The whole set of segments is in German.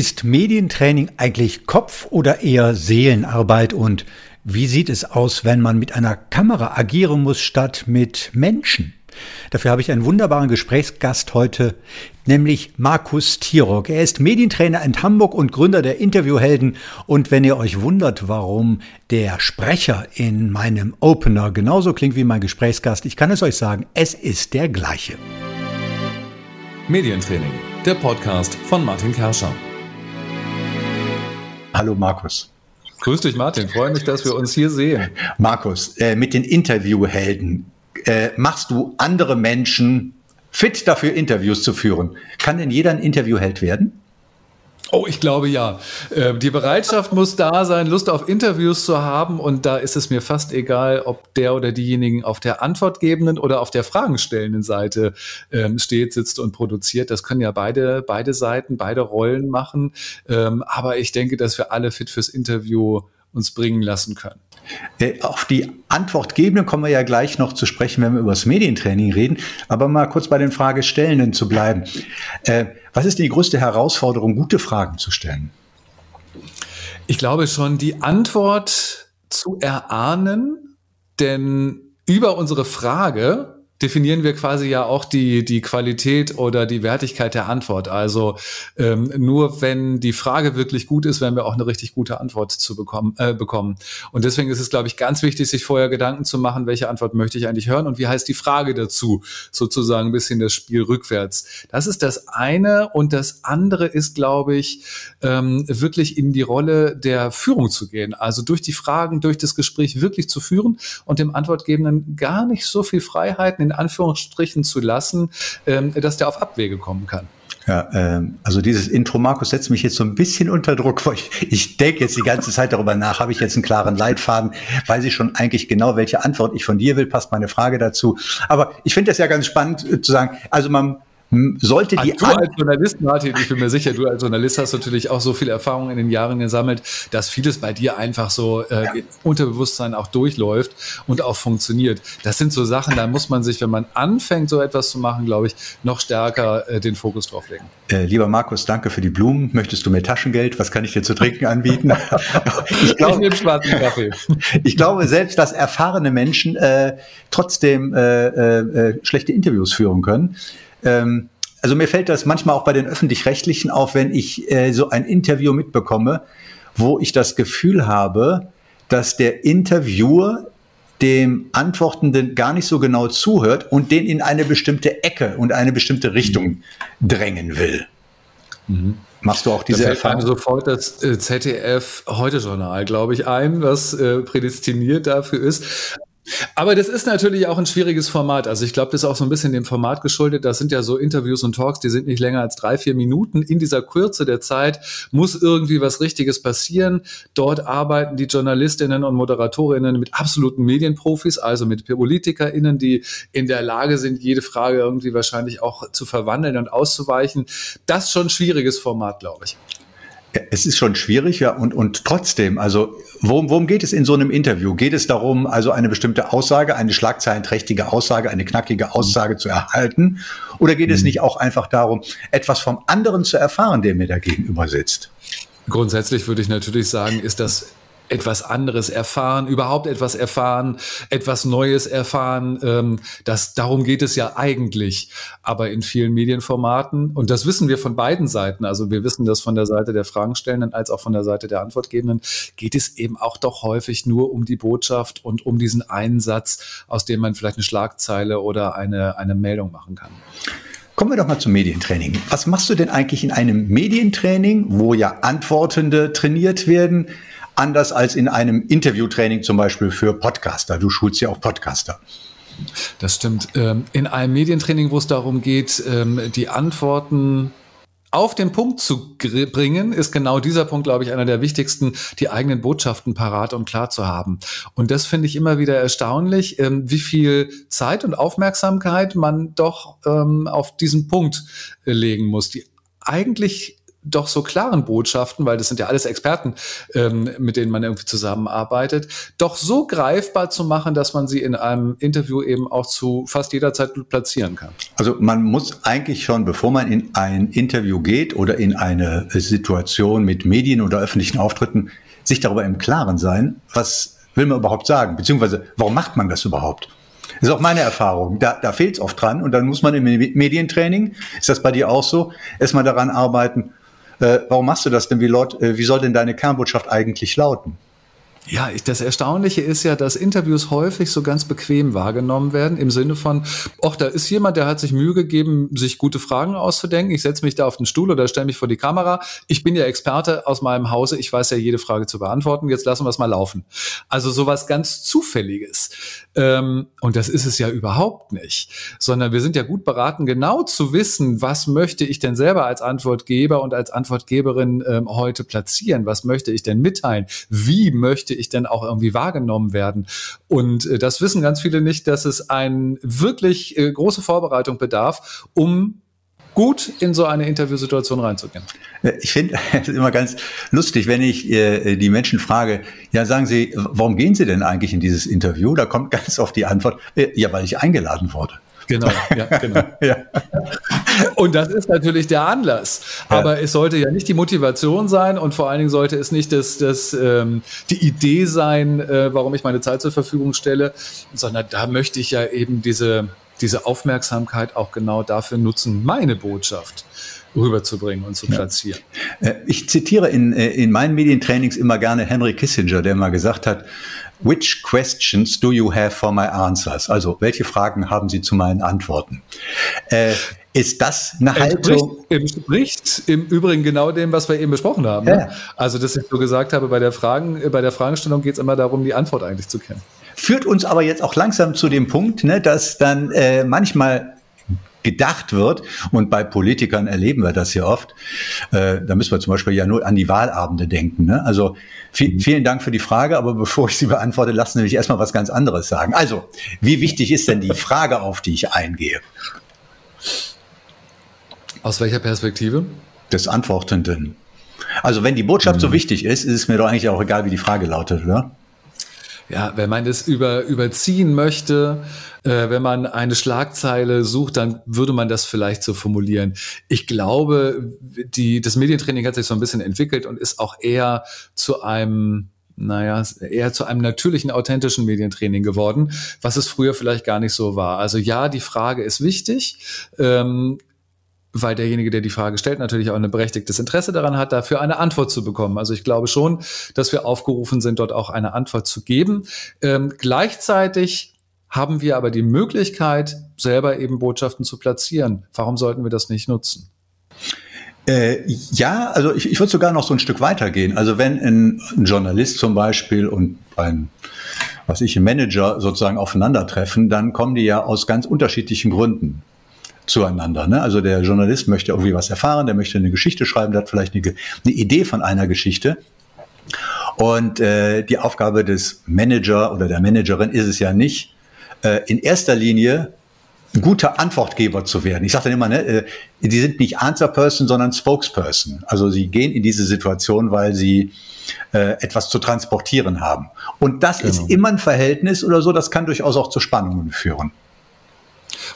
Ist Medientraining eigentlich Kopf- oder eher Seelenarbeit und wie sieht es aus, wenn man mit einer Kamera agieren muss statt mit Menschen? Dafür habe ich einen wunderbaren Gesprächsgast heute, nämlich Markus Tirock. Er ist Medientrainer in Hamburg und Gründer der Interviewhelden. Und wenn ihr euch wundert, warum der Sprecher in meinem Opener genauso klingt wie mein Gesprächsgast, ich kann es euch sagen, es ist der gleiche. Medientraining, der Podcast von Martin Kerscher. Hallo Markus. Grüß dich Martin, freue mich, dass wir uns hier sehen. Markus, äh, mit den Interviewhelden äh, machst du andere Menschen fit dafür, Interviews zu führen. Kann denn jeder ein Interviewheld werden? Oh, ich glaube ja. Ähm, die Bereitschaft muss da sein, Lust auf Interviews zu haben. Und da ist es mir fast egal, ob der oder diejenigen auf der antwortgebenden oder auf der fragenstellenden Seite ähm, steht, sitzt und produziert. Das können ja beide, beide Seiten, beide Rollen machen. Ähm, aber ich denke, dass wir alle fit fürs Interview uns bringen lassen können. Äh, auf die Antwortgebenden kommen wir ja gleich noch zu sprechen, wenn wir über das Medientraining reden. Aber mal kurz bei den Fragestellenden zu bleiben. Äh, was ist die größte Herausforderung, gute Fragen zu stellen? Ich glaube schon, die Antwort zu erahnen, denn über unsere Frage definieren wir quasi ja auch die, die Qualität oder die Wertigkeit der Antwort. Also ähm, nur wenn die Frage wirklich gut ist, werden wir auch eine richtig gute Antwort zu bekommen, äh, bekommen. Und deswegen ist es, glaube ich, ganz wichtig, sich vorher Gedanken zu machen, welche Antwort möchte ich eigentlich hören und wie heißt die Frage dazu, sozusagen ein bisschen das Spiel rückwärts. Das ist das eine und das andere ist, glaube ich, ähm, wirklich in die Rolle der Führung zu gehen. Also durch die Fragen, durch das Gespräch wirklich zu führen und dem Antwortgebenden gar nicht so viel Freiheiten in Anführungsstrichen zu lassen, ähm, dass der auf Abwege kommen kann. Ja, ähm, also dieses Intro, Markus, setzt mich jetzt so ein bisschen unter Druck, weil ich, ich denke jetzt die ganze Zeit darüber nach, habe ich jetzt einen klaren Leitfaden, weiß ich schon eigentlich genau, welche Antwort ich von dir will, passt meine Frage dazu. Aber ich finde das ja ganz spannend äh, zu sagen, also man sollte die. Also du als Journalist, Martin, ich bin mir sicher, du als Journalist hast natürlich auch so viel Erfahrung in den Jahren gesammelt, dass vieles bei dir einfach so äh, ja. Unterbewusstsein auch durchläuft und auch funktioniert. Das sind so Sachen, da muss man sich, wenn man anfängt, so etwas zu machen, glaube ich, noch stärker äh, den Fokus drauf legen. Äh, lieber Markus, danke für die Blumen. Möchtest du mir Taschengeld? Was kann ich dir zu trinken anbieten? ich, glaub, ich nehme schwarzen Kaffee. ich glaube selbst, dass erfahrene Menschen äh, trotzdem äh, äh, schlechte Interviews führen können ähm, also mir fällt das manchmal auch bei den öffentlich-rechtlichen auf, wenn ich äh, so ein Interview mitbekomme, wo ich das Gefühl habe, dass der Interviewer dem Antwortenden gar nicht so genau zuhört und den in eine bestimmte Ecke und eine bestimmte Richtung drängen will. Mhm. Machst du auch diese da Erfahrung? sofort das äh, ZDF Heute-Journal, glaube ich, ein, was äh, prädestiniert dafür ist. Aber das ist natürlich auch ein schwieriges Format. Also ich glaube, das ist auch so ein bisschen dem Format geschuldet. Das sind ja so Interviews und Talks, die sind nicht länger als drei, vier Minuten. In dieser Kürze der Zeit muss irgendwie was Richtiges passieren. Dort arbeiten die Journalistinnen und Moderatorinnen mit absoluten Medienprofis, also mit PolitikerInnen, die in der Lage sind, jede Frage irgendwie wahrscheinlich auch zu verwandeln und auszuweichen. Das ist schon ein schwieriges Format, glaube ich. Es ist schon schwierig, ja, und, und trotzdem, also worum, worum geht es in so einem Interview? Geht es darum, also eine bestimmte Aussage, eine schlagzeilenträchtige Aussage, eine knackige Aussage zu erhalten? Oder geht es mhm. nicht auch einfach darum, etwas vom anderen zu erfahren, der mir da gegenüber sitzt? Grundsätzlich würde ich natürlich sagen, ist das etwas anderes erfahren, überhaupt etwas erfahren, etwas Neues erfahren. Ähm, das, darum geht es ja eigentlich. Aber in vielen Medienformaten, und das wissen wir von beiden Seiten, also wir wissen das von der Seite der Fragenstellenden als auch von der Seite der Antwortgebenden, geht es eben auch doch häufig nur um die Botschaft und um diesen einen Satz, aus dem man vielleicht eine Schlagzeile oder eine, eine Meldung machen kann. Kommen wir doch mal zum Medientraining. Was machst du denn eigentlich in einem Medientraining, wo ja Antwortende trainiert werden? Anders als in einem Interviewtraining zum Beispiel für Podcaster. Du schulst ja auch Podcaster. Das stimmt. Ähm, in einem Medientraining, wo es darum geht, ähm, die Antworten auf den Punkt zu bringen, ist genau dieser Punkt, glaube ich, einer der wichtigsten, die eigenen Botschaften parat und klar zu haben. Und das finde ich immer wieder erstaunlich, ähm, wie viel Zeit und Aufmerksamkeit man doch auf diesen Punkt äh, legen muss. Die eigentlich doch so klaren Botschaften, weil das sind ja alles Experten, ähm, mit denen man irgendwie zusammenarbeitet, doch so greifbar zu machen, dass man sie in einem Interview eben auch zu fast jeder Zeit platzieren kann. Also man muss eigentlich schon, bevor man in ein Interview geht oder in eine Situation mit Medien oder öffentlichen Auftritten, sich darüber im Klaren sein, was will man überhaupt sagen, beziehungsweise warum macht man das überhaupt? Das ist auch meine Erfahrung. Da, da fehlt es oft dran und dann muss man im Medientraining, ist das bei dir auch so, erstmal daran arbeiten, warum machst du das denn? Wie, laut, äh, wie soll denn deine Kernbotschaft eigentlich lauten? Ja, das Erstaunliche ist ja, dass Interviews häufig so ganz bequem wahrgenommen werden, im Sinne von, ach, da ist jemand, der hat sich Mühe gegeben, sich gute Fragen auszudenken. Ich setze mich da auf den Stuhl oder stelle mich vor die Kamera. Ich bin ja Experte aus meinem Hause, ich weiß ja jede Frage zu beantworten. Jetzt lassen wir es mal laufen. Also sowas ganz Zufälliges. Ähm, und das ist es ja überhaupt nicht, sondern wir sind ja gut beraten, genau zu wissen, was möchte ich denn selber als Antwortgeber und als Antwortgeberin ähm, heute platzieren? Was möchte ich denn mitteilen? Wie möchte ich denn auch irgendwie wahrgenommen werden? Und äh, das wissen ganz viele nicht, dass es eine wirklich äh, große Vorbereitung bedarf, um gut in so eine Interviewsituation reinzugehen. Ich finde es immer ganz lustig, wenn ich äh, die Menschen frage, ja, sagen Sie, warum gehen Sie denn eigentlich in dieses Interview? Da kommt ganz oft die Antwort, äh, ja, weil ich eingeladen wurde. Genau, ja, genau. ja. Und das ist natürlich der Anlass. Aber ja. es sollte ja nicht die Motivation sein und vor allen Dingen sollte es nicht das, das, ähm, die Idee sein, äh, warum ich meine Zeit zur Verfügung stelle, sondern da möchte ich ja eben diese, diese Aufmerksamkeit auch genau dafür nutzen, meine Botschaft rüberzubringen und zu platzieren. Ja. Äh, ich zitiere in, äh, in meinen Medientrainings immer gerne Henry Kissinger, der mal gesagt hat, Which questions do you have for my answers? Also, welche Fragen haben Sie zu meinen Antworten? Äh, ist das eine Haltung? Entspricht im Übrigen genau dem, was wir eben besprochen haben. Ne? Ja. Ne? Also, dass ich so gesagt habe, bei der, Fragen, bei der Fragestellung geht es immer darum, die Antwort eigentlich zu kennen. Führt uns aber jetzt auch langsam zu dem Punkt, ne, dass dann äh, manchmal gedacht wird. Und bei Politikern erleben wir das ja oft. Äh, da müssen wir zum Beispiel ja nur an die Wahlabende denken. Ne? Also mhm. vielen Dank für die Frage, aber bevor ich sie beantworte, lassen Sie mich erstmal was ganz anderes sagen. Also, wie wichtig ist denn die Frage, auf die ich eingehe? Aus welcher Perspektive? Des Antwortenden. Also wenn die Botschaft mhm. so wichtig ist, ist es mir doch eigentlich auch egal, wie die Frage lautet, oder? Ja, wenn man das über, überziehen möchte, äh, wenn man eine Schlagzeile sucht, dann würde man das vielleicht so formulieren. Ich glaube, die, das Medientraining hat sich so ein bisschen entwickelt und ist auch eher zu einem naja, eher zu einem natürlichen, authentischen Medientraining geworden, was es früher vielleicht gar nicht so war. Also ja, die Frage ist wichtig. Ähm, weil derjenige, der die Frage stellt, natürlich auch ein berechtigtes Interesse daran hat, dafür eine Antwort zu bekommen. Also ich glaube schon, dass wir aufgerufen sind, dort auch eine Antwort zu geben. Ähm, gleichzeitig haben wir aber die Möglichkeit, selber eben Botschaften zu platzieren. Warum sollten wir das nicht nutzen? Äh, ja, also ich, ich würde sogar noch so ein Stück weitergehen. Also wenn ein, ein Journalist zum Beispiel und ein was ich, Manager sozusagen aufeinandertreffen, dann kommen die ja aus ganz unterschiedlichen Gründen zueinander. Ne? Also der Journalist möchte irgendwie was erfahren, der möchte eine Geschichte schreiben, der hat vielleicht eine, eine Idee von einer Geschichte. Und äh, die Aufgabe des Manager oder der Managerin ist es ja nicht, äh, in erster Linie ein guter Antwortgeber zu werden. Ich sage dann immer, ne, äh, die sind nicht Answer Person, sondern Spokesperson. Also sie gehen in diese Situation, weil sie äh, etwas zu transportieren haben. Und das genau. ist immer ein Verhältnis oder so, das kann durchaus auch zu Spannungen führen.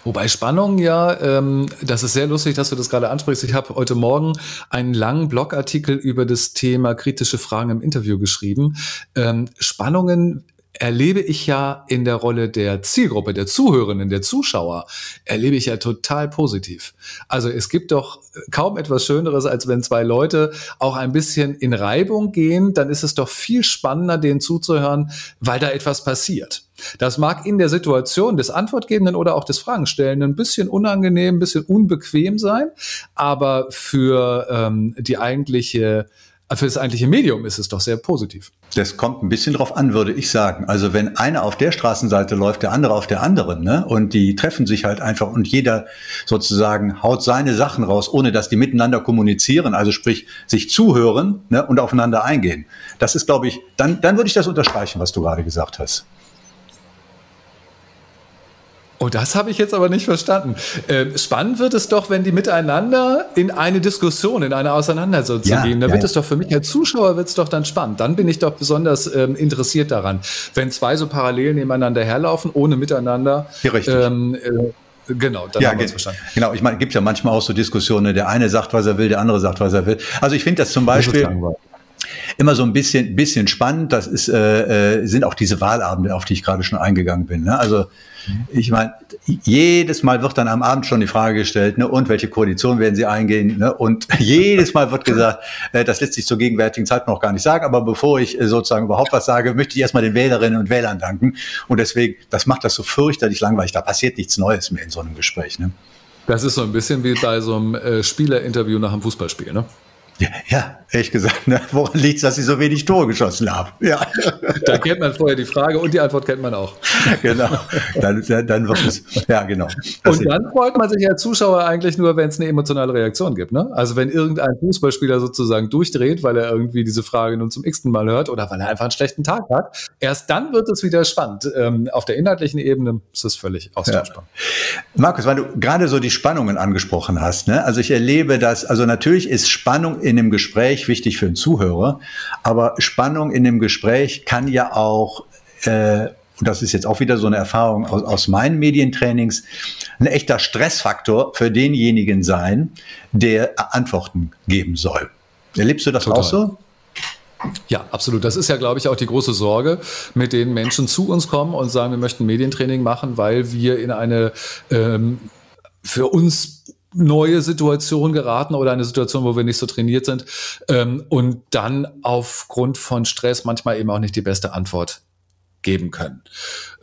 Wobei Spannung ja, ähm, das ist sehr lustig, dass du das gerade ansprichst. Ich habe heute Morgen einen langen Blogartikel über das Thema kritische Fragen im Interview geschrieben. Ähm, Spannungen erlebe ich ja in der Rolle der Zielgruppe, der Zuhörenden, der Zuschauer, erlebe ich ja total positiv. Also es gibt doch kaum etwas Schöneres, als wenn zwei Leute auch ein bisschen in Reibung gehen, dann ist es doch viel spannender, denen zuzuhören, weil da etwas passiert. Das mag in der Situation des Antwortgebenden oder auch des Fragenstellenden ein bisschen unangenehm, ein bisschen unbequem sein, aber für ähm, die eigentliche für das eigentliche Medium ist es doch sehr positiv. Das kommt ein bisschen drauf an, würde ich sagen. Also wenn einer auf der Straßenseite läuft, der andere auf der anderen, ne? Und die treffen sich halt einfach und jeder sozusagen haut seine Sachen raus, ohne dass die miteinander kommunizieren, also sprich sich zuhören ne? und aufeinander eingehen. Das ist, glaube ich, dann, dann würde ich das unterstreichen, was du gerade gesagt hast. Oh, das habe ich jetzt aber nicht verstanden. Äh, spannend wird es doch, wenn die miteinander in eine Diskussion, in eine Auseinandersetzung ja, gehen. Da ja, wird ja. es doch für mich als Zuschauer wird es doch dann spannend. Dann bin ich doch besonders ähm, interessiert daran, wenn zwei so parallel nebeneinander herlaufen, ohne miteinander. Ja, richtig. Ähm, äh, Genau, dann ja, haben wir verstanden. Genau, ich meine, es gibt ja manchmal auch so Diskussionen, der eine sagt, was er will, der andere sagt, was er will. Also ich finde das zum Beispiel immer so ein bisschen, bisschen spannend. Das ist, äh, äh, sind auch diese Wahlabende, auf die ich gerade schon eingegangen bin. Ne? Also ich meine, jedes Mal wird dann am Abend schon die Frage gestellt, ne, und welche Koalition werden Sie eingehen? Ne? Und jedes Mal wird gesagt, äh, das lässt sich zur gegenwärtigen Zeit noch gar nicht sagen, aber bevor ich äh, sozusagen überhaupt was sage, möchte ich erstmal den Wählerinnen und Wählern danken. Und deswegen, das macht das so fürchterlich langweilig. Da passiert nichts Neues mehr in so einem Gespräch. Ne? Das ist so ein bisschen wie bei so einem äh, Spielerinterview nach einem Fußballspiel, ne? Ja, ja, ehrlich gesagt, ne? woran liegt es, dass sie so wenig Tore geschossen haben? Ja. Da kennt man vorher die Frage und die Antwort kennt man auch. Genau, dann, dann wird es, ja genau. Das und dann freut man sich als Zuschauer eigentlich nur, wenn es eine emotionale Reaktion gibt. Ne? Also wenn irgendein Fußballspieler sozusagen durchdreht, weil er irgendwie diese Frage nun zum x-ten Mal hört oder weil er einfach einen schlechten Tag hat, erst dann wird es wieder spannend. Ähm, auf der inhaltlichen Ebene ist es völlig austauschbar. Ja. Markus, weil du gerade so die Spannungen angesprochen hast, ne? also ich erlebe das, also natürlich ist Spannung in dem Gespräch wichtig für den Zuhörer, aber Spannung in dem Gespräch kann ja auch, äh, und das ist jetzt auch wieder so eine Erfahrung aus, aus meinen Medientrainings, ein echter Stressfaktor für denjenigen sein, der Antworten geben soll. Erlebst du das Total. auch so? Ja, absolut. Das ist ja, glaube ich, auch die große Sorge, mit denen Menschen zu uns kommen und sagen, wir möchten Medientraining machen, weil wir in eine ähm, für uns neue Situation geraten oder eine Situation, wo wir nicht so trainiert sind ähm, und dann aufgrund von Stress manchmal eben auch nicht die beste Antwort geben können.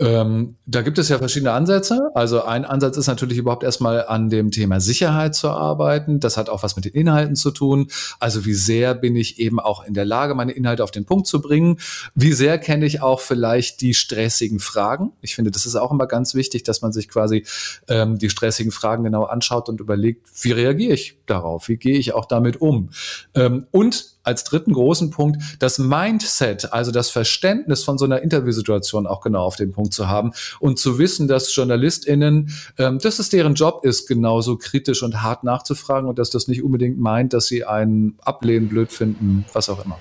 Ähm, da gibt es ja verschiedene Ansätze. Also ein Ansatz ist natürlich überhaupt erstmal an dem Thema Sicherheit zu arbeiten. Das hat auch was mit den Inhalten zu tun. Also wie sehr bin ich eben auch in der Lage, meine Inhalte auf den Punkt zu bringen? Wie sehr kenne ich auch vielleicht die stressigen Fragen? Ich finde, das ist auch immer ganz wichtig, dass man sich quasi ähm, die stressigen Fragen genau anschaut und überlegt, wie reagiere ich darauf? Wie gehe ich auch damit um? Ähm, und als dritten großen Punkt das Mindset, also das Verständnis von so einer Interviewsituation auch genau auf den Punkt zu haben und zu wissen, dass JournalistInnen, ähm, dass es deren Job ist, genauso kritisch und hart nachzufragen und dass das nicht unbedingt meint, dass sie einen ablehnen, blöd finden, was auch immer.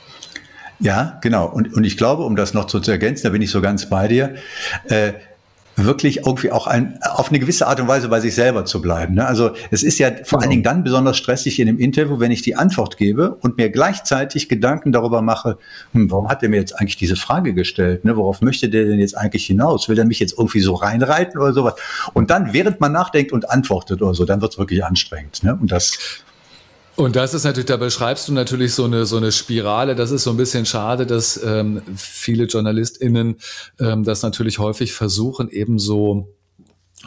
Ja, genau. Und, und ich glaube, um das noch zu ergänzen, da bin ich so ganz bei dir, äh, wirklich irgendwie auch ein, auf eine gewisse Art und Weise bei sich selber zu bleiben. Ne? Also es ist ja vor allen Dingen dann besonders stressig in dem Interview, wenn ich die Antwort gebe und mir gleichzeitig Gedanken darüber mache, hm, warum hat er mir jetzt eigentlich diese Frage gestellt? Ne? Worauf möchte der denn jetzt eigentlich hinaus? Will er mich jetzt irgendwie so reinreiten oder sowas? Und dann, während man nachdenkt und antwortet oder so, dann wird es wirklich anstrengend. Ne? Und das und das ist natürlich, da beschreibst du natürlich so eine, so eine Spirale. Das ist so ein bisschen schade, dass ähm, viele JournalistInnen ähm, das natürlich häufig versuchen, eben so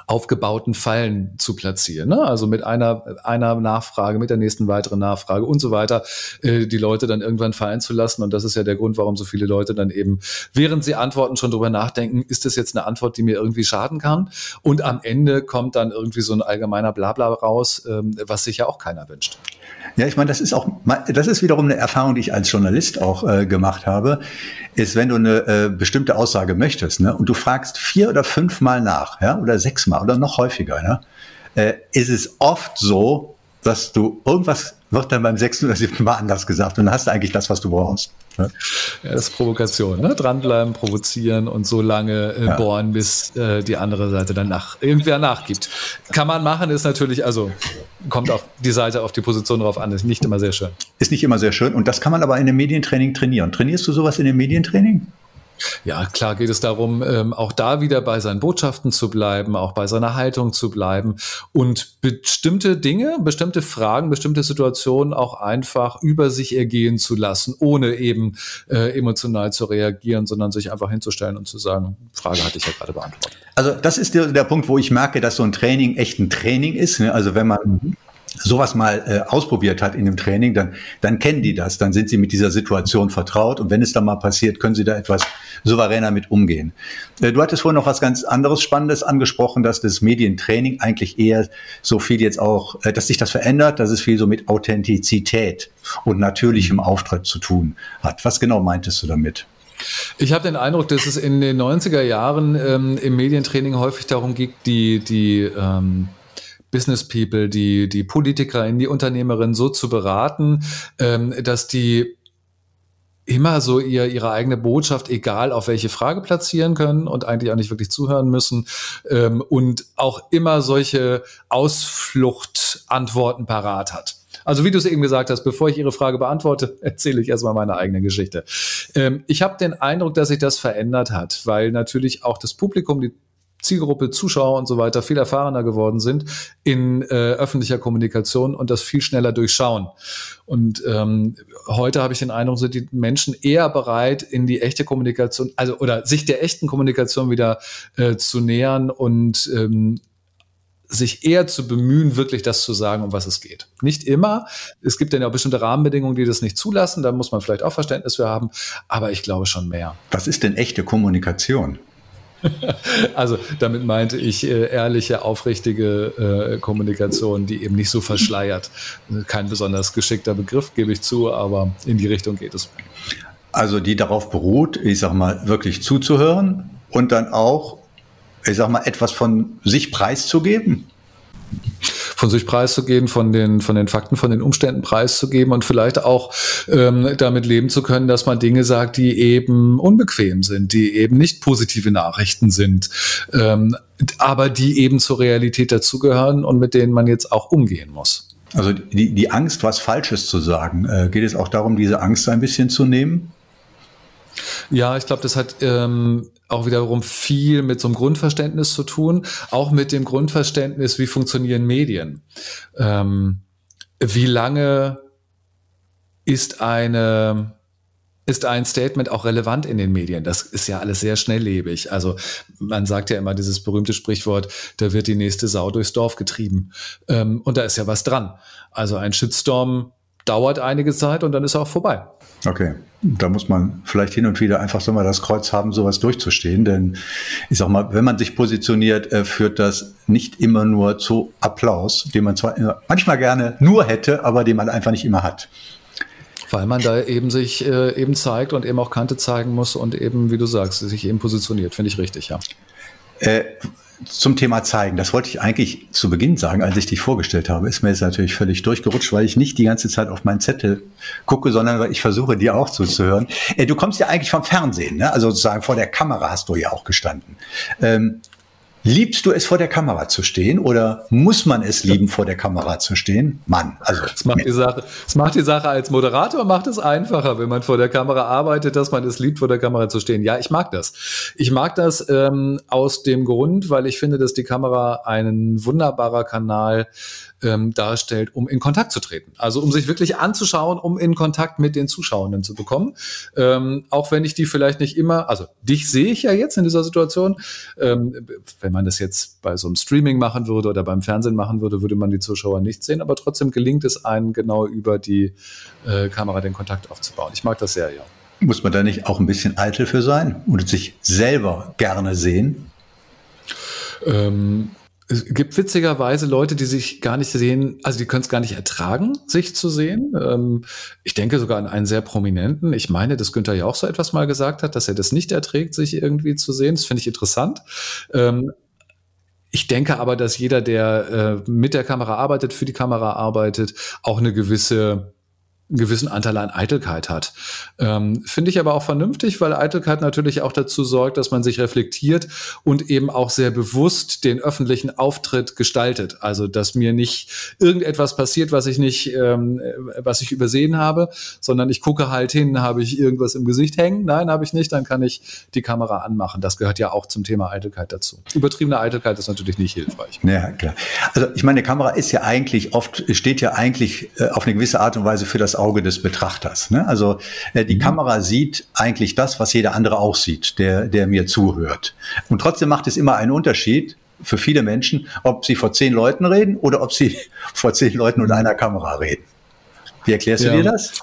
aufgebauten Fallen zu platzieren. Ne? Also mit einer, einer Nachfrage, mit der nächsten weiteren Nachfrage und so weiter, äh, die Leute dann irgendwann fallen zu lassen. Und das ist ja der Grund, warum so viele Leute dann eben, während sie antworten, schon drüber nachdenken, ist das jetzt eine Antwort, die mir irgendwie schaden kann? Und am Ende kommt dann irgendwie so ein allgemeiner Blabla raus, ähm, was sich ja auch keiner wünscht. Ja, ich meine, das ist auch, das ist wiederum eine Erfahrung, die ich als Journalist auch äh, gemacht habe, ist, wenn du eine äh, bestimmte Aussage möchtest, ne, und du fragst vier oder fünfmal nach, ja, oder sechsmal oder noch häufiger, ne, äh, ist es oft so, dass du irgendwas wird dann beim sechsten oder siebten Mal anders gesagt und dann hast du eigentlich das, was du brauchst. Ja, das ist Provokation, ne? Dranbleiben, provozieren und so lange äh, ja. bohren, bis äh, die andere Seite dann nach, irgendwer nachgibt. Kann man machen, ist natürlich, also kommt auf die Seite, auf die Position drauf an, ist nicht immer sehr schön. Ist nicht immer sehr schön und das kann man aber in dem Medientraining trainieren. Trainierst du sowas in dem Medientraining? Ja, klar geht es darum, ähm, auch da wieder bei seinen Botschaften zu bleiben, auch bei seiner Haltung zu bleiben und bestimmte Dinge, bestimmte Fragen, bestimmte Situationen auch einfach über sich ergehen zu lassen, ohne eben äh, emotional zu reagieren, sondern sich einfach hinzustellen und zu sagen, Frage hatte ich ja gerade beantwortet. Also das ist der, der Punkt, wo ich merke, dass so ein Training echt ein Training ist. Ne? Also wenn man mhm sowas mal äh, ausprobiert hat in dem Training, dann, dann kennen die das, dann sind sie mit dieser Situation vertraut und wenn es dann mal passiert, können sie da etwas souveräner mit umgehen. Äh, du hattest vorhin noch was ganz anderes Spannendes angesprochen, dass das Medientraining eigentlich eher so viel jetzt auch, äh, dass sich das verändert, dass es viel so mit Authentizität und natürlichem Auftritt zu tun hat. Was genau meintest du damit? Ich habe den Eindruck, dass es in den 90er Jahren ähm, im Medientraining häufig darum ging, die, die ähm, Business People, die, die Politikerin, die Unternehmerin so zu beraten, ähm, dass die immer so ihr, ihre eigene Botschaft, egal auf welche Frage platzieren können und eigentlich auch nicht wirklich zuhören müssen ähm, und auch immer solche Ausfluchtantworten parat hat. Also wie du es eben gesagt hast, bevor ich Ihre Frage beantworte, erzähle ich erstmal meine eigene Geschichte. Ähm, ich habe den Eindruck, dass sich das verändert hat, weil natürlich auch das Publikum, die Zielgruppe, Zuschauer und so weiter viel erfahrener geworden sind in äh, öffentlicher Kommunikation und das viel schneller durchschauen. Und ähm, heute habe ich den Eindruck, sind die Menschen eher bereit, in die echte Kommunikation, also oder sich der echten Kommunikation wieder äh, zu nähern und ähm, sich eher zu bemühen, wirklich das zu sagen, um was es geht. Nicht immer. Es gibt dann ja auch bestimmte Rahmenbedingungen, die das nicht zulassen. Da muss man vielleicht auch Verständnis für haben. Aber ich glaube schon mehr. Was ist denn echte Kommunikation? Also damit meinte ich äh, ehrliche, aufrichtige äh, Kommunikation, die eben nicht so verschleiert. Kein besonders geschickter Begriff, gebe ich zu, aber in die Richtung geht es. Also die darauf beruht, ich sag mal, wirklich zuzuhören und dann auch ich sag mal, etwas von sich preiszugeben? Von sich preiszugeben, von den, von den Fakten, von den Umständen preiszugeben und vielleicht auch ähm, damit leben zu können, dass man Dinge sagt, die eben unbequem sind, die eben nicht positive Nachrichten sind, ähm, aber die eben zur Realität dazugehören und mit denen man jetzt auch umgehen muss. Also die, die Angst, was Falsches zu sagen, äh, geht es auch darum, diese Angst ein bisschen zu nehmen? Ja, ich glaube, das hat ähm, auch wiederum viel mit so einem Grundverständnis zu tun, auch mit dem Grundverständnis, wie funktionieren Medien. Ähm, wie lange ist eine ist ein Statement auch relevant in den Medien? Das ist ja alles sehr schnelllebig. Also man sagt ja immer dieses berühmte Sprichwort, da wird die nächste Sau durchs Dorf getrieben. Ähm, und da ist ja was dran. Also ein Shitstorm dauert einige Zeit und dann ist er auch vorbei. Okay, da muss man vielleicht hin und wieder einfach so mal das Kreuz haben, sowas durchzustehen. Denn ich sag mal, wenn man sich positioniert, äh, führt das nicht immer nur zu Applaus, den man zwar manchmal gerne nur hätte, aber den man einfach nicht immer hat. Weil man da eben sich äh, eben zeigt und eben auch Kante zeigen muss und eben, wie du sagst, sich eben positioniert. Finde ich richtig, ja. Äh, zum Thema zeigen, das wollte ich eigentlich zu Beginn sagen, als ich dich vorgestellt habe, ist mir jetzt natürlich völlig durchgerutscht, weil ich nicht die ganze Zeit auf meinen Zettel gucke, sondern weil ich versuche, dir auch zuzuhören. Äh, du kommst ja eigentlich vom Fernsehen, ne? also sozusagen vor der Kamera hast du ja auch gestanden. Ähm, Liebst du es, vor der Kamera zu stehen oder muss man es lieben, vor der Kamera zu stehen? Mann, also. Es macht, die Sache, es macht die Sache als Moderator, macht es einfacher, wenn man vor der Kamera arbeitet, dass man es liebt, vor der Kamera zu stehen. Ja, ich mag das. Ich mag das ähm, aus dem Grund, weil ich finde, dass die Kamera ein wunderbarer Kanal ähm, darstellt, um in Kontakt zu treten. Also um sich wirklich anzuschauen, um in Kontakt mit den Zuschauenden zu bekommen. Ähm, auch wenn ich die vielleicht nicht immer, also dich sehe ich ja jetzt in dieser Situation. Ähm, wenn man das jetzt bei so einem Streaming machen würde oder beim Fernsehen machen würde, würde man die Zuschauer nicht sehen. Aber trotzdem gelingt es einem genau über die äh, Kamera den Kontakt aufzubauen. Ich mag das sehr, ja. Muss man da nicht auch ein bisschen eitel für sein und sich selber gerne sehen? Ähm, es gibt witzigerweise Leute, die sich gar nicht sehen, also die können es gar nicht ertragen, sich zu sehen. Ähm, ich denke sogar an einen sehr prominenten. Ich meine, dass Günther ja auch so etwas mal gesagt hat, dass er das nicht erträgt, sich irgendwie zu sehen. Das finde ich interessant. Ähm, ich denke aber, dass jeder, der äh, mit der Kamera arbeitet, für die Kamera arbeitet, auch eine gewisse einen gewissen Anteil an Eitelkeit hat. Ähm, Finde ich aber auch vernünftig, weil Eitelkeit natürlich auch dazu sorgt, dass man sich reflektiert und eben auch sehr bewusst den öffentlichen Auftritt gestaltet. Also, dass mir nicht irgendetwas passiert, was ich nicht, ähm, was ich übersehen habe, sondern ich gucke halt hin, habe ich irgendwas im Gesicht hängen? Nein, habe ich nicht, dann kann ich die Kamera anmachen. Das gehört ja auch zum Thema Eitelkeit dazu. Übertriebene Eitelkeit ist natürlich nicht hilfreich. Ja, klar. Also, ich meine, die Kamera ist ja eigentlich oft, steht ja eigentlich äh, auf eine gewisse Art und Weise für das Auge des Betrachters. Ne? Also äh, die mhm. Kamera sieht eigentlich das, was jeder andere auch sieht, der, der mir zuhört. Und trotzdem macht es immer einen Unterschied für viele Menschen, ob sie vor zehn Leuten reden oder ob sie vor zehn Leuten und einer Kamera reden. Wie erklärst ja. du dir das?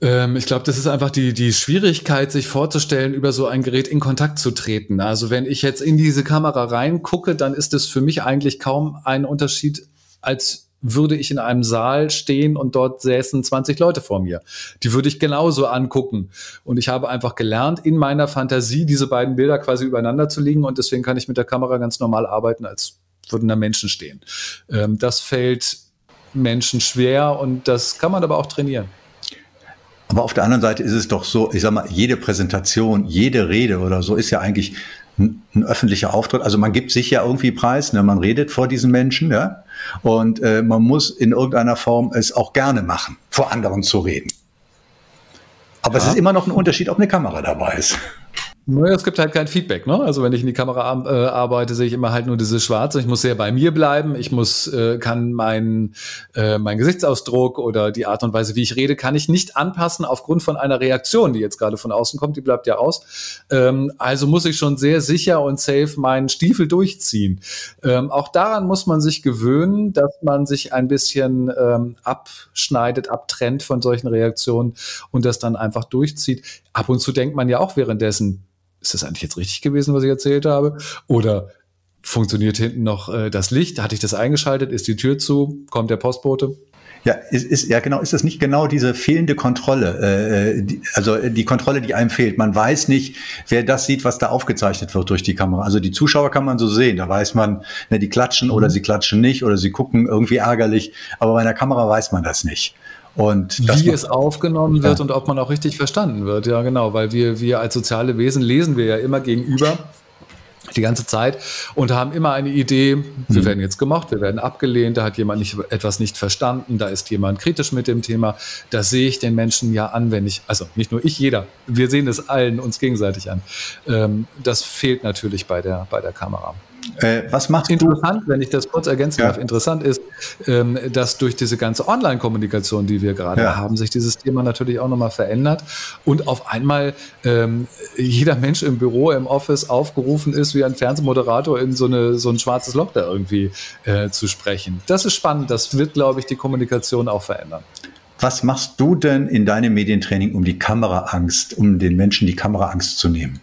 Ähm, ich glaube, das ist einfach die, die Schwierigkeit, sich vorzustellen, über so ein Gerät in Kontakt zu treten. Also wenn ich jetzt in diese Kamera reingucke, dann ist es für mich eigentlich kaum ein Unterschied, als würde ich in einem Saal stehen und dort säßen 20 Leute vor mir. Die würde ich genauso angucken. Und ich habe einfach gelernt, in meiner Fantasie diese beiden Bilder quasi übereinander zu legen und deswegen kann ich mit der Kamera ganz normal arbeiten, als würden da Menschen stehen. Ähm, das fällt Menschen schwer und das kann man aber auch trainieren. Aber auf der anderen Seite ist es doch so, ich sag mal, jede Präsentation, jede Rede oder so ist ja eigentlich ein, ein öffentlicher Auftritt. Also man gibt sich ja irgendwie preis, ne? man redet vor diesen Menschen, ja. Und äh, man muss in irgendeiner Form es auch gerne machen, vor anderen zu reden. Aber ja. es ist immer noch ein Unterschied, ob eine Kamera dabei ist. Naja, es gibt halt kein Feedback, ne? Also wenn ich in die Kamera äh, arbeite, sehe ich immer halt nur dieses Schwarze. Ich muss sehr bei mir bleiben. Ich muss, äh, kann meinen äh, mein Gesichtsausdruck oder die Art und Weise, wie ich rede, kann ich nicht anpassen aufgrund von einer Reaktion, die jetzt gerade von außen kommt. Die bleibt ja aus. Ähm, also muss ich schon sehr sicher und safe meinen Stiefel durchziehen. Ähm, auch daran muss man sich gewöhnen, dass man sich ein bisschen ähm, abschneidet, abtrennt von solchen Reaktionen und das dann einfach durchzieht. Ab und zu denkt man ja auch währenddessen, ist das eigentlich jetzt richtig gewesen, was ich erzählt habe? Oder funktioniert hinten noch äh, das Licht? Hatte ich das eingeschaltet? Ist die Tür zu? Kommt der Postbote? Ja, ist, ist, ja genau, ist das nicht genau diese fehlende Kontrolle, äh, äh die, also die Kontrolle, die einem fehlt. Man weiß nicht, wer das sieht, was da aufgezeichnet wird durch die Kamera. Also die Zuschauer kann man so sehen, da weiß man, ne, die klatschen mhm. oder sie klatschen nicht oder sie gucken irgendwie ärgerlich, aber bei einer Kamera weiß man das nicht. Und wie es aufgenommen wird ja. und ob man auch richtig verstanden wird. Ja, genau, weil wir, wir als soziale Wesen lesen wir ja immer gegenüber die ganze Zeit und haben immer eine Idee, wir mhm. werden jetzt gemocht, wir werden abgelehnt, da hat jemand nicht, etwas nicht verstanden, da ist jemand kritisch mit dem Thema. Das sehe ich den Menschen ja an, wenn ich, also nicht nur ich, jeder, wir sehen es allen uns gegenseitig an. Ähm, das fehlt natürlich bei der, bei der Kamera. Äh, was machst Interessant, du? wenn ich das kurz ergänzen ja. darf, interessant ist, ähm, dass durch diese ganze Online-Kommunikation, die wir gerade ja. haben, sich dieses Thema natürlich auch nochmal verändert und auf einmal ähm, jeder Mensch im Büro, im Office aufgerufen ist, wie ein Fernsehmoderator in so, eine, so ein schwarzes Loch da irgendwie äh, zu sprechen. Das ist spannend, das wird, glaube ich, die Kommunikation auch verändern. Was machst du denn in deinem Medientraining, um die Kameraangst, um den Menschen die Kameraangst zu nehmen?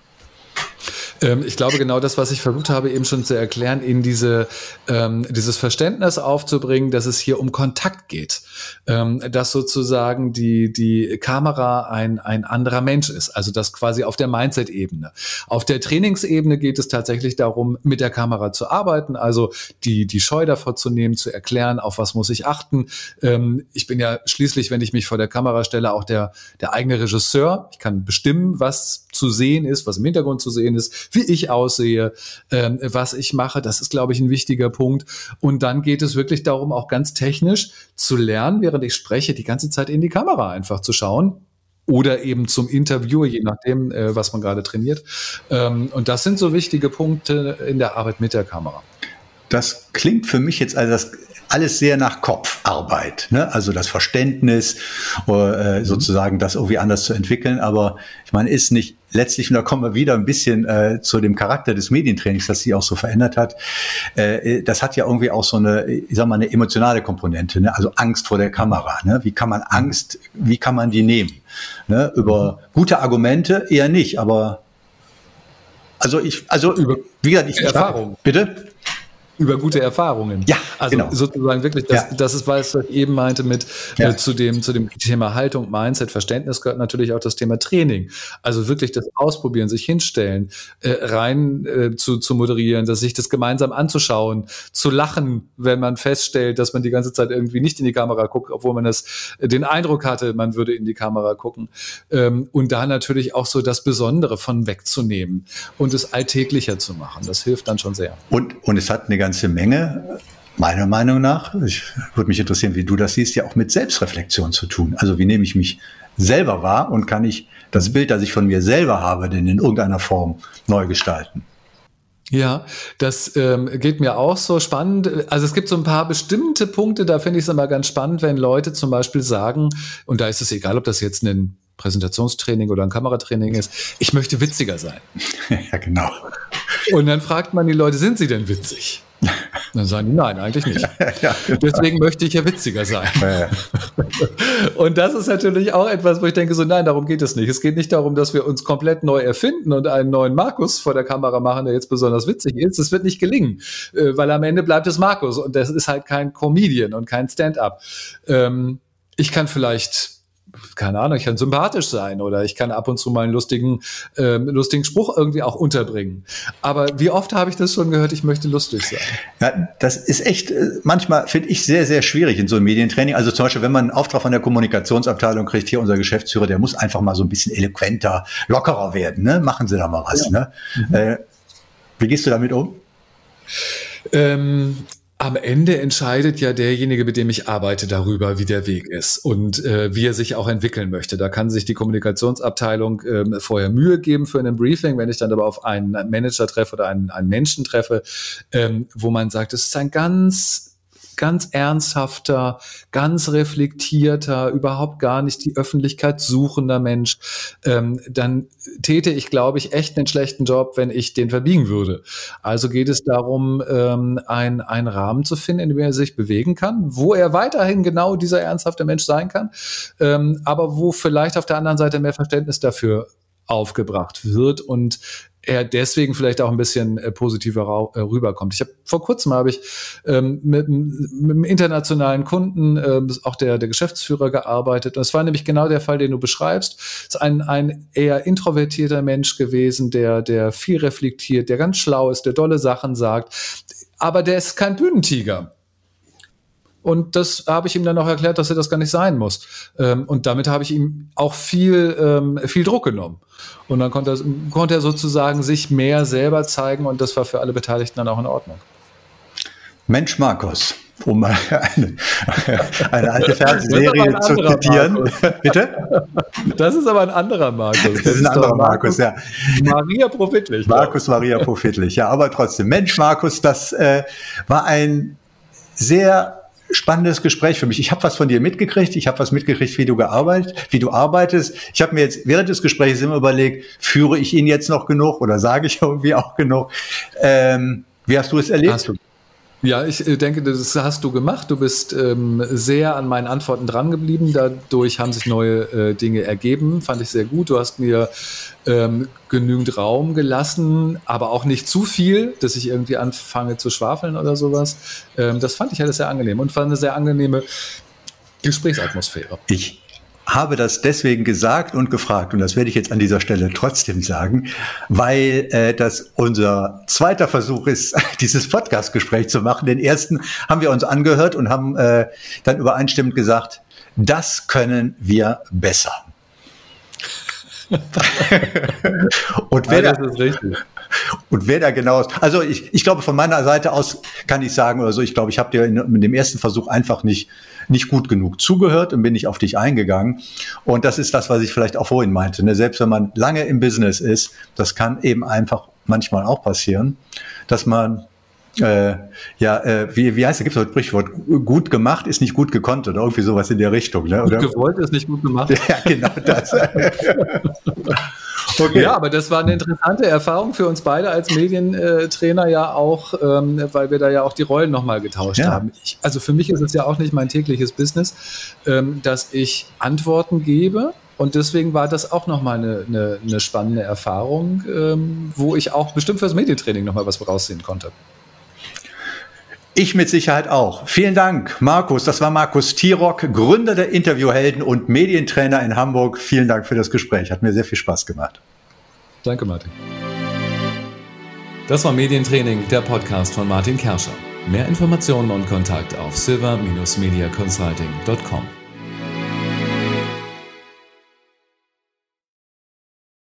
Ähm, ich glaube, genau das, was ich versucht habe, eben schon zu erklären, in diese, ähm, dieses Verständnis aufzubringen, dass es hier um Kontakt geht. Ähm, dass sozusagen die, die Kamera ein, ein anderer Mensch ist. Also das quasi auf der Mindset-Ebene. Auf der Trainingsebene geht es tatsächlich darum, mit der Kamera zu arbeiten, also die, die Scheu davor zu nehmen, zu erklären, auf was muss ich achten. Ähm, ich bin ja schließlich, wenn ich mich vor der Kamera stelle, auch der, der eigene Regisseur. Ich kann bestimmen, was zu sehen ist, was im Hintergrund zu sehen ist, wie ich aussehe, ähm, was ich mache. Das ist, glaube ich, ein wichtiger Punkt. Und dann geht es wirklich darum, auch ganz technisch zu lernen, während ich spreche, die ganze Zeit in die Kamera einfach zu schauen oder eben zum Interviewer, je nachdem, äh, was man gerade trainiert. Ähm, und das sind so wichtige Punkte in der Arbeit mit der Kamera. Das klingt für mich jetzt also das alles sehr nach Kopfarbeit, ne? also das Verständnis, äh, mhm. sozusagen das irgendwie anders zu entwickeln. Aber ich meine, ist nicht letztlich, und da kommen wir wieder ein bisschen äh, zu dem Charakter des Medientrainings, das sich auch so verändert hat. Äh, das hat ja irgendwie auch so eine, ich sag mal, eine emotionale Komponente, ne? also Angst vor der Kamera. Ne? Wie kann man Angst, wie kann man die nehmen? Ne? Über gute Argumente eher nicht, aber also ich, also über wie gesagt, ich Erfahrung. Bitte? Über gute Erfahrungen. Ja, also genau. sozusagen wirklich, das, ja. das ist, was ich eben meinte mit ja. äh, zu dem zu dem Thema Haltung, Mindset, Verständnis gehört natürlich auch das Thema Training. Also wirklich das Ausprobieren, sich hinstellen, äh, rein äh, zu, zu moderieren, dass sich das gemeinsam anzuschauen, zu lachen, wenn man feststellt, dass man die ganze Zeit irgendwie nicht in die Kamera guckt, obwohl man das äh, den Eindruck hatte, man würde in die Kamera gucken. Ähm, und da natürlich auch so das Besondere von wegzunehmen und es alltäglicher zu machen. Das hilft dann schon sehr. Und und es hat eine ganz ganze Menge, meiner Meinung nach, ich würde mich interessieren, wie du das siehst, ja auch mit Selbstreflexion zu tun. Also wie nehme ich mich selber wahr und kann ich das Bild, das ich von mir selber habe, denn in irgendeiner Form neu gestalten? Ja, das ähm, geht mir auch so spannend. Also es gibt so ein paar bestimmte Punkte, da finde ich es immer ganz spannend, wenn Leute zum Beispiel sagen, und da ist es egal, ob das jetzt ein Präsentationstraining oder ein Kameratraining ist, ich möchte witziger sein. ja, genau. Und dann fragt man die Leute, sind sie denn witzig? Dann sagen die, nein, eigentlich nicht. ja, genau. Deswegen möchte ich ja witziger sein. Ja. Und das ist natürlich auch etwas, wo ich denke, so nein, darum geht es nicht. Es geht nicht darum, dass wir uns komplett neu erfinden und einen neuen Markus vor der Kamera machen, der jetzt besonders witzig ist. Das wird nicht gelingen, äh, weil am Ende bleibt es Markus und das ist halt kein Comedian und kein Stand-up. Ähm, ich kann vielleicht keine Ahnung, ich kann sympathisch sein oder ich kann ab und zu mal einen lustigen, äh, lustigen Spruch irgendwie auch unterbringen. Aber wie oft habe ich das schon gehört, ich möchte lustig sein? Ja, das ist echt äh, manchmal, finde ich, sehr, sehr schwierig in so einem Medientraining. Also zum Beispiel, wenn man einen Auftrag von der Kommunikationsabteilung kriegt, hier unser Geschäftsführer, der muss einfach mal so ein bisschen eloquenter, lockerer werden. Ne? Machen Sie da mal was. Ja. Ne? Mhm. Äh, wie gehst du damit um? Ähm, am Ende entscheidet ja derjenige, mit dem ich arbeite, darüber, wie der Weg ist und äh, wie er sich auch entwickeln möchte. Da kann sich die Kommunikationsabteilung äh, vorher Mühe geben für einen Briefing. Wenn ich dann aber auf einen Manager treffe oder einen, einen Menschen treffe, ähm, wo man sagt, es ist ein ganz ganz ernsthafter, ganz reflektierter, überhaupt gar nicht die Öffentlichkeit suchender Mensch, ähm, dann täte ich, glaube ich, echt einen schlechten Job, wenn ich den verbiegen würde. Also geht es darum, ähm, ein, einen Rahmen zu finden, in dem er sich bewegen kann, wo er weiterhin genau dieser ernsthafte Mensch sein kann, ähm, aber wo vielleicht auf der anderen Seite mehr Verständnis dafür aufgebracht wird und er deswegen vielleicht auch ein bisschen äh, positiver äh, rüberkommt. Ich habe vor kurzem habe ich ähm, mit, mit einem internationalen Kunden, äh, auch der, der Geschäftsführer gearbeitet. Und es war nämlich genau der Fall, den du beschreibst. Es ist ein, ein eher introvertierter Mensch gewesen, der, der viel reflektiert, der ganz schlau ist, der dolle Sachen sagt. Aber der ist kein Bühnentiger. Und das habe ich ihm dann auch erklärt, dass er das gar nicht sein muss. Ähm, und damit habe ich ihm auch viel, ähm, viel Druck genommen. Und dann konnte er, konnte er sozusagen sich mehr selber zeigen und das war für alle Beteiligten dann auch in Ordnung. Mensch Markus, um mal eine, eine alte Fernsehserie zu zitieren. Bitte? Das ist aber ein anderer Markus. Das, das ist ein anderer Markus, Markus, ja. Maria Profitlich. Markus Maria Profitlich, ja, aber trotzdem. Mensch Markus, das äh, war ein sehr spannendes Gespräch für mich. Ich habe was von dir mitgekriegt, ich habe was mitgekriegt, wie du gearbeitet, wie du arbeitest. Ich habe mir jetzt während des Gesprächs immer überlegt, führe ich ihn jetzt noch genug oder sage ich irgendwie auch genug? Ähm, wie hast du es erlebt? Hast du. Ja, ich äh, denke, das hast du gemacht. Du bist ähm, sehr an meinen Antworten drangeblieben. Dadurch haben sich neue äh, Dinge ergeben. Fand ich sehr gut. Du hast mir ähm, genügend Raum gelassen, aber auch nicht zu viel, dass ich irgendwie anfange zu schwafeln oder sowas. Ähm, das fand ich alles sehr angenehm und fand eine sehr angenehme Gesprächsatmosphäre. Ich habe das deswegen gesagt und gefragt, und das werde ich jetzt an dieser Stelle trotzdem sagen, weil äh, das unser zweiter Versuch ist, dieses Podcast-Gespräch zu machen. Den ersten haben wir uns angehört und haben äh, dann übereinstimmend gesagt, das können wir besser. und wer ja, das ist richtig. Und wer da genau ist, also ich, ich glaube, von meiner Seite aus kann ich sagen oder so, ich glaube, ich habe dir in, in, dem ersten Versuch einfach nicht, nicht gut genug zugehört und bin nicht auf dich eingegangen. Und das ist das, was ich vielleicht auch vorhin meinte. Ne? Selbst wenn man lange im Business ist, das kann eben einfach manchmal auch passieren, dass man äh, ja, äh, wie, wie heißt, da gibt es ein Sprichwort, gut gemacht ist nicht gut gekonnt oder irgendwie sowas in der Richtung. Ne? Gut gewollt ist nicht gut gemacht. Ja, genau das. okay. Ja, aber das war eine interessante Erfahrung für uns beide als Medientrainer ja auch, ähm, weil wir da ja auch die Rollen nochmal getauscht ja. haben. Ich, also für mich ist es ja auch nicht mein tägliches Business, ähm, dass ich Antworten gebe. Und deswegen war das auch nochmal eine, eine, eine spannende Erfahrung, ähm, wo ich auch bestimmt fürs Medientraining nochmal was raussehen konnte. Ich mit Sicherheit auch. Vielen Dank, Markus. Das war Markus Tirock, Gründer der Interviewhelden und Medientrainer in Hamburg. Vielen Dank für das Gespräch. Hat mir sehr viel Spaß gemacht. Danke, Martin. Das war Medientraining, der Podcast von Martin Kerscher. Mehr Informationen und Kontakt auf silver-mediaconsulting.com.